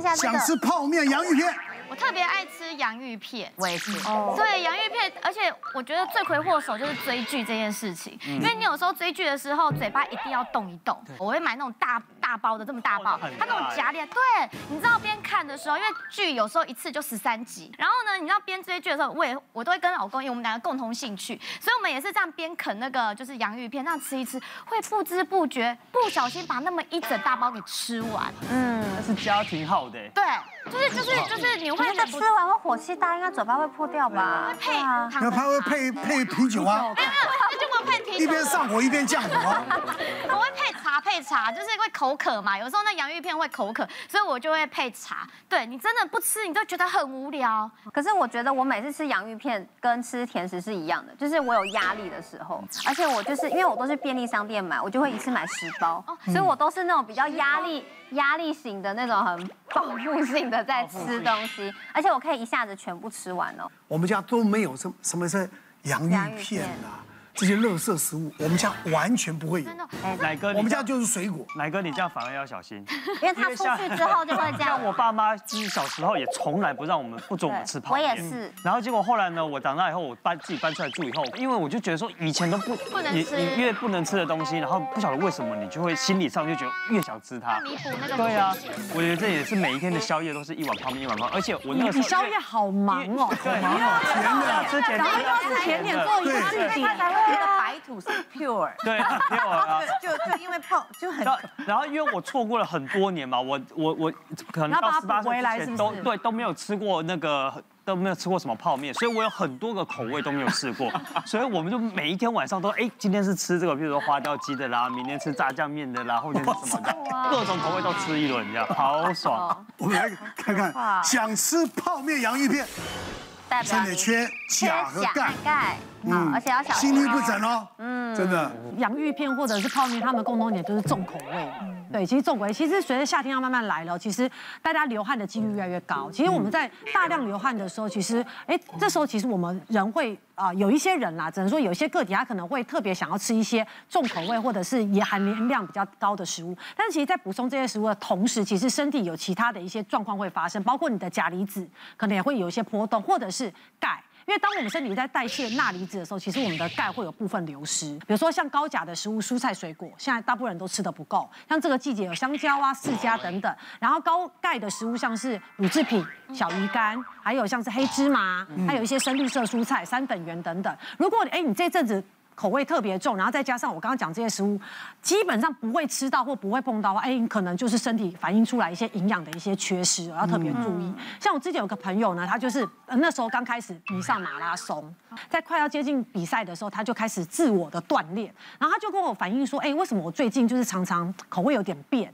一下这个。想吃泡面洋芋片。我特别爱吃洋芋片，我也是。对，洋芋片，而且我觉得罪魁祸首就是追剧这件事情，因为你有时候追剧的时候，嘴巴一定要动一动。我会买那种大大包的，这么大包，它那种夹链。对，你知道边看的时候，因为剧有时候一次就十三集，然后呢，你知道边追剧的时候，我也我都会跟老公，因为我们两个共同兴趣，所以我们也是这样边啃那个就是洋芋片，这样吃一吃，会不知不觉不小心把那么一整大包给吃完。嗯，那是家庭号的。对，就是就是就是你会那个吃完会火气大，应该嘴巴会破掉吧？会配啊，然后他会配配啤酒啊。没有没有，那就会配啤酒。一边上火一边降火。我会配茶配茶，就是会口渴嘛。有时候那洋芋片会口渴，所以我就会配茶。对，你真的不吃，你就觉得很无聊。可是我觉得我每次吃洋芋片跟吃甜食是一样的，就是我有压力的时候，而且我就是因为我都是便利商店买，我就会一次买十包，所以我都是那种比较压力压力型的那种很报复性的在吃东西，而且我可以一下子全部吃完哦。我们家都没有什什么是洋芋片啊。这些垃圾食物，我们家完全不会有。奶哥，我们家就是水果。奶哥，你这样反而要小心，因为他出去之后就会这样。像我爸妈，就是小时候也从来不让我们不准我们吃泡面。我也是。然后结果后来呢，我长大以后，我搬自己搬出来住以后，因为我就觉得说，以前都不不能吃，你越不能吃的东西，然后不晓得为什么，你就会心理上就觉得越想吃它。弥补那个。对啊，我觉得这也是每一天的宵夜都是一碗泡面，一碗泡面。而且我那个时候。你宵夜好忙哦。对。甜的。吃甜的。然后又是甜点做一个甜点，pure 对 pure 啊，就就因为泡就很，然后因为我错过了很多年嘛，我我我可能到十八岁之前都对都没有吃过那个都没有吃过什么泡面，所以我有很多个口味都没有试过，所以我们就每一天晚上都哎今天是吃这个，比如说花雕鸡的啦，明天吃炸酱面的啦，后天是什么的，各种口味都吃一轮，这样好爽。我们来看看，想吃泡面洋芋片，真的缺钾和钙。嗯，而且要小心，心律不整哦。嗯，真的。洋芋片或者是泡面，他们共同点就是重口味。对，其实重口味，其实随着夏天要慢慢来了，其实大家流汗的几率越来越高。其实我们在大量流汗的时候，其实，哎，这时候其实我们人会啊，有一些人啦，只能说有一些个体，他可能会特别想要吃一些重口味或者是也含盐量比较高的食物。但是其实，在补充这些食物的同时，其实身体有其他的一些状况会发生，包括你的钾离子可能也会有一些波动，或者是钙。因为当我们身体在代谢钠离子的时候，其实我们的钙会有部分流失。比如说像高钾的食物，蔬菜水果，现在大部分人都吃的不够。像这个季节有香蕉啊、释迦等等。然后高钙的食物，像是乳制品、小鱼干，还有像是黑芝麻，还有一些深绿色蔬菜、三粉圆等等。如果哎你这阵子。口味特别重，然后再加上我刚刚讲这些食物，基本上不会吃到或不会碰到的话，哎，可能就是身体反映出来一些营养的一些缺失，要特别注意。嗯、像我之前有个朋友呢，他就是那时候刚开始迷上马拉松，在快要接近比赛的时候，他就开始自我的锻炼，然后他就跟我反映说，哎，为什么我最近就是常常口味有点变，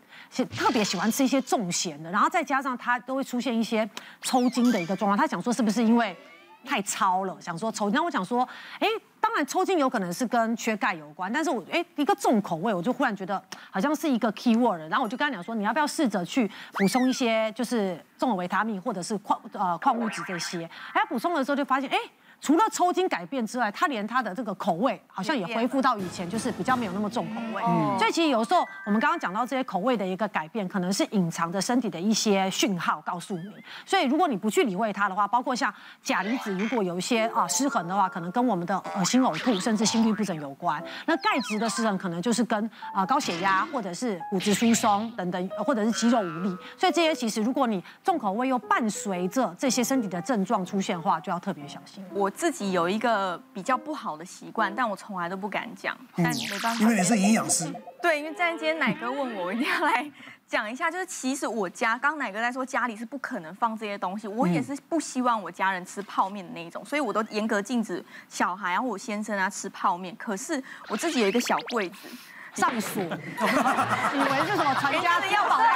特别喜欢吃一些重咸的，然后再加上他都会出现一些抽筋的一个状况，他想说是不是因为太超了，想说抽筋，那我想说，哎。当然，抽筋有可能是跟缺钙有关，但是我哎，一个重口味，我就忽然觉得好像是一个 key word，然后我就跟他讲说，你要不要试着去补充一些就是重的维他命或者是矿呃矿物质这些，哎，补充的时候就发现哎。除了抽筋改变之外，他连他的这个口味好像也恢复到以前，就是比较没有那么重口味。嗯，所以其实有时候我们刚刚讲到这些口味的一个改变，可能是隐藏着身体的一些讯号告诉你。所以如果你不去理会它的话，包括像钾离子，如果有一些啊失衡的话，可能跟我们的恶心呕吐，甚至心律不整有关。那钙质的失衡，可能就是跟啊高血压或者是骨质疏松等等，或者是肌肉无力。所以这些其实如果你重口味又伴随着这些身体的症状出现的话，就要特别小心。我自己有一个比较不好的习惯，但我从来都不敢讲。但没办法，因为你是营养师。对，因为在今天奶哥问我，我一定要来讲一下。就是其实我家，刚奶哥在说家里是不可能放这些东西，我也是不希望我家人吃泡面的那一种，所以我都严格禁止小孩啊或我先生啊吃泡面。可是我自己有一个小柜子。上锁，以为是什么传家的要把坏掉，可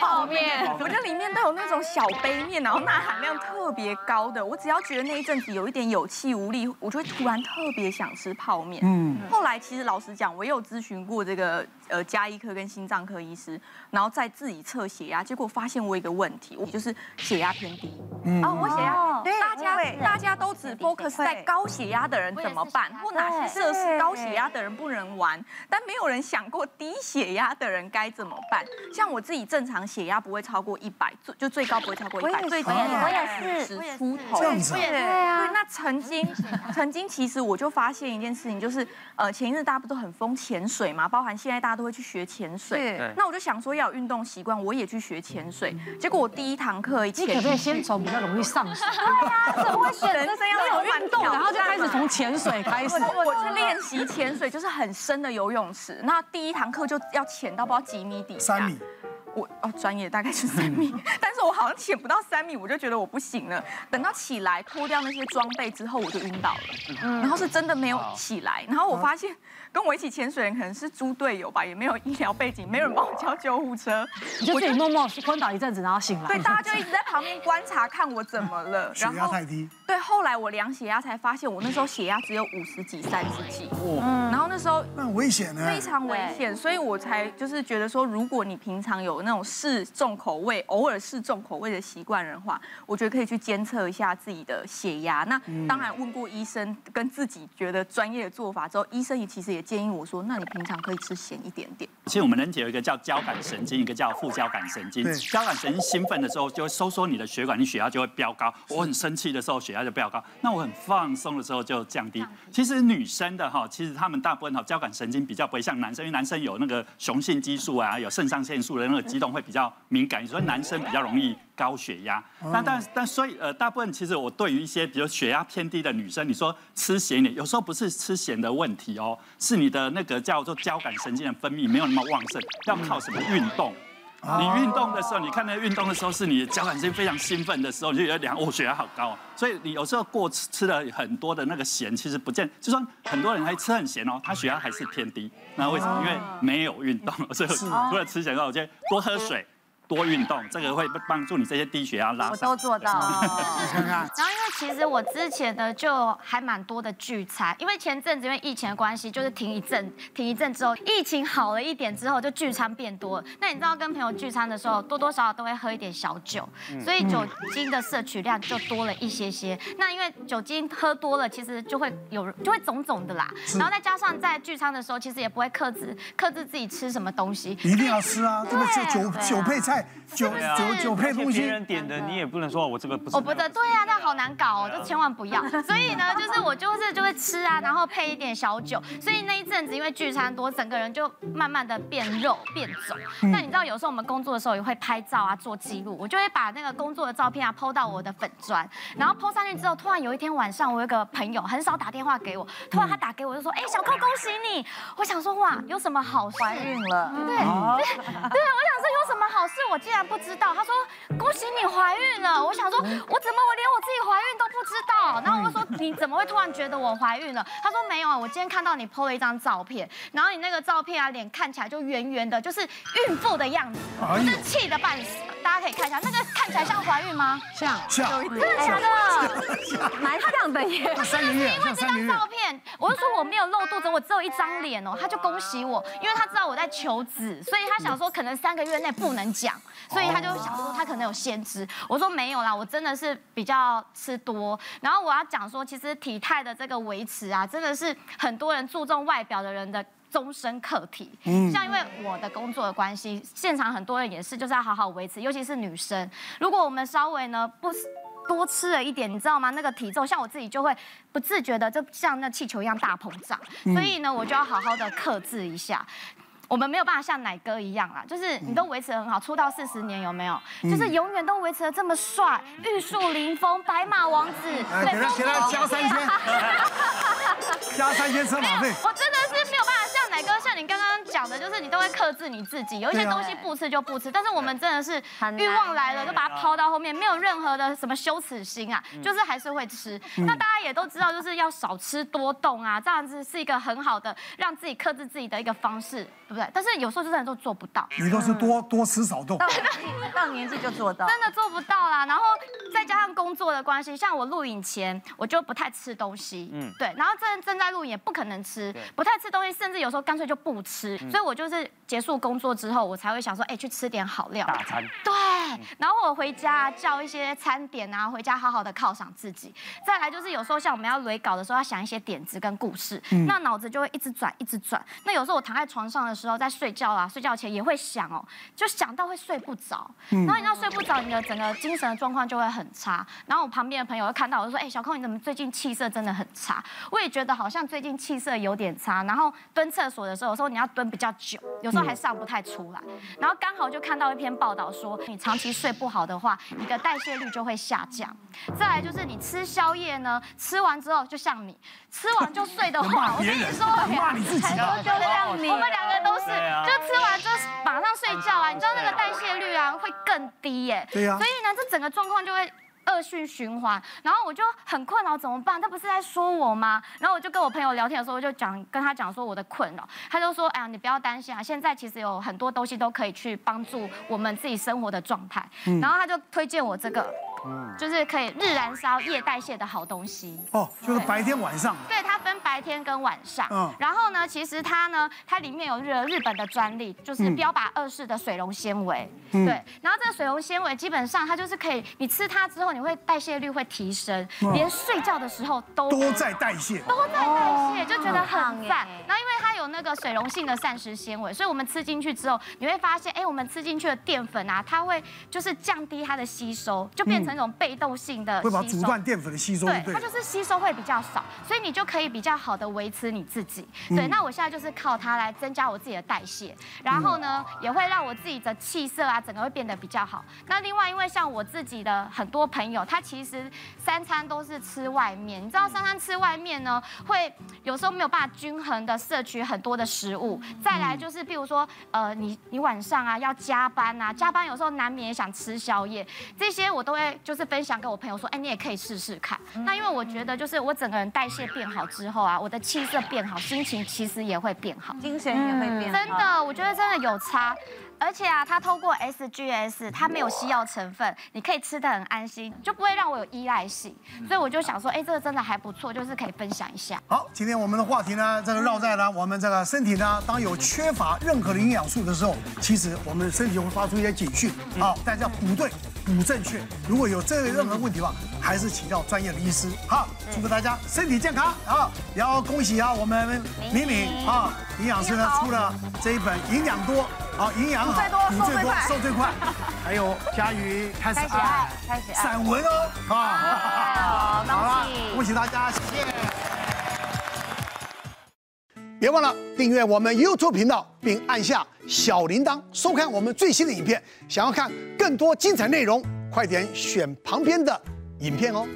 泡面。我觉得里面都有那种小杯面，然后钠含量特别高的。我只要觉得那一阵子有一点有气无力，我就会突然特别想吃泡面。嗯。后来其实老实讲，我也有咨询过这个呃加医科跟心脏科医师，然后再自己测血压，结果发现我有一个问题，我就是血压偏低。嗯，哦，我血压，对，大家大家都只 focus 在高血压的人怎么办，或哪些设施高血压的人不能玩，但没有人想过低血压的人该怎么办。像我自己正常血压不会超过一百，最就最高不会超过一百，最低我也是，五十出头。这样子，对啊。那曾经曾经其实我就发现一件事情，就是呃前一阵大家不都很疯潜水嘛，包含现在大家都会去学潜水。那我就想说要有运动习惯，我也去学潜水。结果我第一堂课一潜，你可不可以先从比较容易上手？对呀，怎么会选人生要有运动，然后就开始从潜水开始？我我去练习潜水，就是很深的游泳池。那第一堂课就要潜到不知道几米底下。三米。我哦，专业大概是三米，但是我好像潜不到三米，我就觉得我不行了。等到起来脱掉那些装备之后，我就晕倒了。嗯，然后是真的没有起来。然后我发现跟我一起潜水的人可能是猪队友吧，也没有医疗背景，没有人帮我叫救护车，你就自己默默昏倒一阵子，然后醒来。对，大家就一直在旁边观察看我怎么了。血压太低。对，后来我量血压才发现，我那时候血压只有五十几、三十几。嗯，然后那时候那很危险呢，非常危险，所以我才就是觉得说，如果你平常有那种试重口味，偶尔试重口味的习惯人的话，我觉得可以去监测一下自己的血压。那当然问过医生，跟自己觉得专业的做法之后，医生也其实也建议我说，那你平常可以吃咸一点点。其实我们人体有一个叫交感神经，一个叫副交感神经。交感神经兴奋的时候就会收缩你的血管，你血压就会飙高。我很生气的时候血压就飙高，那我很放松的时候就降低。其实女生的哈，其实她们大部分哈交感神经比较不会像男生，因为男生有那个雄性激素啊，有肾上腺素的那个激动会比较。敏感，所以男生比较容易高血压。那但但所以呃，大部分其实我对于一些比如血压偏低的女生，你说吃咸一点，有时候不是吃咸的问题哦，是你的那个叫做交感神经的分泌没有那么旺盛，要靠什么运动？你运动的时候，你看那个运动的时候，是你的交感神经非常兴奋的时候，你就觉得量哦血压好高。所以你有时候过吃吃了很多的那个咸，其实不见，就说很多人还吃很咸哦，他血压还是偏低。那为什么？因为没有运动，所以除了吃咸之外，我觉得多喝水。多运动，这个会帮助你这些低血压拉。我都做到。你看看。然后因为其实我之前呢就还蛮多的聚餐，因为前阵子因为疫情的关系，就是停一阵，停一阵之后，疫情好了一点之后，就聚餐变多了。那你知道跟朋友聚餐的时候，多多少少都会喝一点小酒，所以酒精的摄取量就多了一些些。那因为酒精喝多了，其实就会有就会肿肿的啦。然后再加上在聚餐的时候，其实也不会克制克制自己吃什么东西。一定要吃啊，这个酒酒酒配菜。酒酒酒配东西，别人点的你也不能说我这个不。我不对，对呀，那好难搞哦，就千万不要。所以呢，就是我就是就会吃啊，然后配一点小酒。所以那一阵子因为聚餐多，整个人就慢慢的变肉变肿。那你知道有时候我们工作的时候也会拍照啊，做记录。我就会把那个工作的照片啊 PO 到我的粉砖，然后 PO 上去之后，突然有一天晚上，我有一个朋友很少打电话给我，突然他打给我就说：“哎，小扣恭喜你！”我想说哇，有什么好怀孕了？对 对，对我想么好事，我竟然。不知道，他说恭喜你怀孕了。我想说，我怎么我连我自己怀孕都不知道？然后我就说你怎么会突然觉得我怀孕了？他说没有啊，我今天看到你 PO 了一张照片，然后你那个照片啊，脸看起来就圆圆的，就是孕妇的样子，我真气得半死。大家可以看一下，那个看起来像怀孕吗？像，像，真的假的？蛮像的耶。三个月，因为这张照片，我就说我没有露肚子，我只有一张脸哦，他就恭喜我，因为他知道我在求子，所以他想说可能三个月内不能讲。所以他就想说他可能有先知，我说没有啦，我真的是比较吃多。然后我要讲说，其实体态的这个维持啊，真的是很多人注重外表的人的终身课题。嗯，像因为我的工作的关系，现场很多人也是就是要好好维持，尤其是女生。如果我们稍微呢不多吃了一点，你知道吗？那个体重，像我自己就会不自觉的就像那气球一样大膨胀。所以呢，我就要好好的克制一下。我们没有办法像奶哥一样啦，就是你都维持得很好，出道四十年有没有？就是永远都维持的这么帅，玉树临风，白马王子。给他给他加三千，加三千车马费。我真的是没有办法像奶哥，像你刚刚讲的，就是你都会克制你自己，有一些东西不吃就不吃。但是我们真的是欲望来了，就把它抛到后面，没有任何的什么羞耻心啊，就是还是会吃。那大家也都知道，就是要少吃多动啊，这样子是一个很好的让自己克制自己的一个方式。对不对，但是有时候真的都做不到。你都是多多吃少动，到年纪就做到，真的做不到啦。然后再加上工作的关系，像我录影前我就不太吃东西，嗯，对。然后正正在录影也不可能吃，不太吃东西，甚至有时候干脆就不吃。所所以我就是结束工作之后，我才会想说，哎，去吃点好料。大餐。对，然后我回家叫一些餐点啊，回家好好的犒赏自己。再来就是有时候像我们要垒稿的时候，要想一些点子跟故事，那脑子就会一直转，一直转。那有时候我躺在床上的时候，在睡觉啊，睡觉前也会想哦，就想到会睡不着。然后你知道睡不着，你的整个精神的状况就会很差。然后我旁边的朋友会看到我就说，哎，小空你怎么最近气色真的很差？我也觉得好像最近气色有点差。然后蹲厕所的时候，有时候你要蹲比较久，有时候还上不太出来。然后刚好就看到一篇报道说，你长期睡不好的话，你的代谢率就会下降。再来就是你吃宵夜呢，吃完之后就像你吃完就睡的话，我跟你说，骂你自己，很多就像你，我们两个都是，就吃完就马上睡觉啊。你知道那个代谢率啊会更低耶。对呀。所以呢，这整个状况就会。恶性循环，然后我就很困扰，怎么办？他不是在说我吗？然后我就跟我朋友聊天的时候，我就讲跟他讲说我的困扰，他就说：哎呀，你不要担心啊，现在其实有很多东西都可以去帮助我们自己生活的状态。然后他就推荐我这个。嗯，就是可以日燃烧、夜代谢的好东西哦，就是白天晚上。对，它分白天跟晚上。嗯，然后呢，其实它呢，它里面有日日本的专利，就是标靶二式的水溶纤维。嗯，对。然后这个水溶纤维基本上它就是可以，你吃它之后，你会代谢率会提升，连睡觉的时候都都在代谢，都在代谢，就觉得很赞。然后因为它有那个水溶性的膳食纤维，所以我们吃进去之后，你会发现，哎，我们吃进去的淀粉啊，它会就是降低它的吸收，就变成。一种被动性的会把阻断淀粉的吸收，对，它就是吸收会比较少，所以你就可以比较好的维持你自己。对，那我现在就是靠它来增加我自己的代谢，然后呢，也会让我自己的气色啊，整个会变得比较好。那另外，因为像我自己的很多朋友，他其实三餐都是吃外面，你知道三餐吃外面呢，会有时候没有办法均衡的摄取很多的食物。再来就是，比如说，呃，你你晚上啊要加班啊，加班有时候难免也想吃宵夜，这些我都会。就是分享给我朋友说，哎，你也可以试试看。那因为我觉得，就是我整个人代谢变好之后啊，我的气色变好，心情其实也会变好，精神也会变好。真的，我觉得真的有差。而且啊，它透过 SGS，它没有西药成分，你可以吃的很安心，就不会让我有依赖性。所以我就想说，哎，这个真的还不错，就是可以分享一下。好，今天我们的话题呢，这个绕在呢我们这个身体呢，当有缺乏任何的营养素的时候，其实我们的身体会发出一些警讯。好，大家补对，补正确。如果有这类任何问题的话，还是请教专业的医师。好，祝福大家身体健康。啊，也要恭喜啊，我们敏敏啊，营养师呢出了这一本《营养多》。好，营养好，补最多，瘦最快。还有佳瑜开始爱，开始爱，散文哦，啊，好了，恭喜大家，谢谢。别忘了订阅我们 YouTube 频道，并按下小铃铛，收看我们最新的影片。想要看更多精彩内容，快点选旁边的影片哦。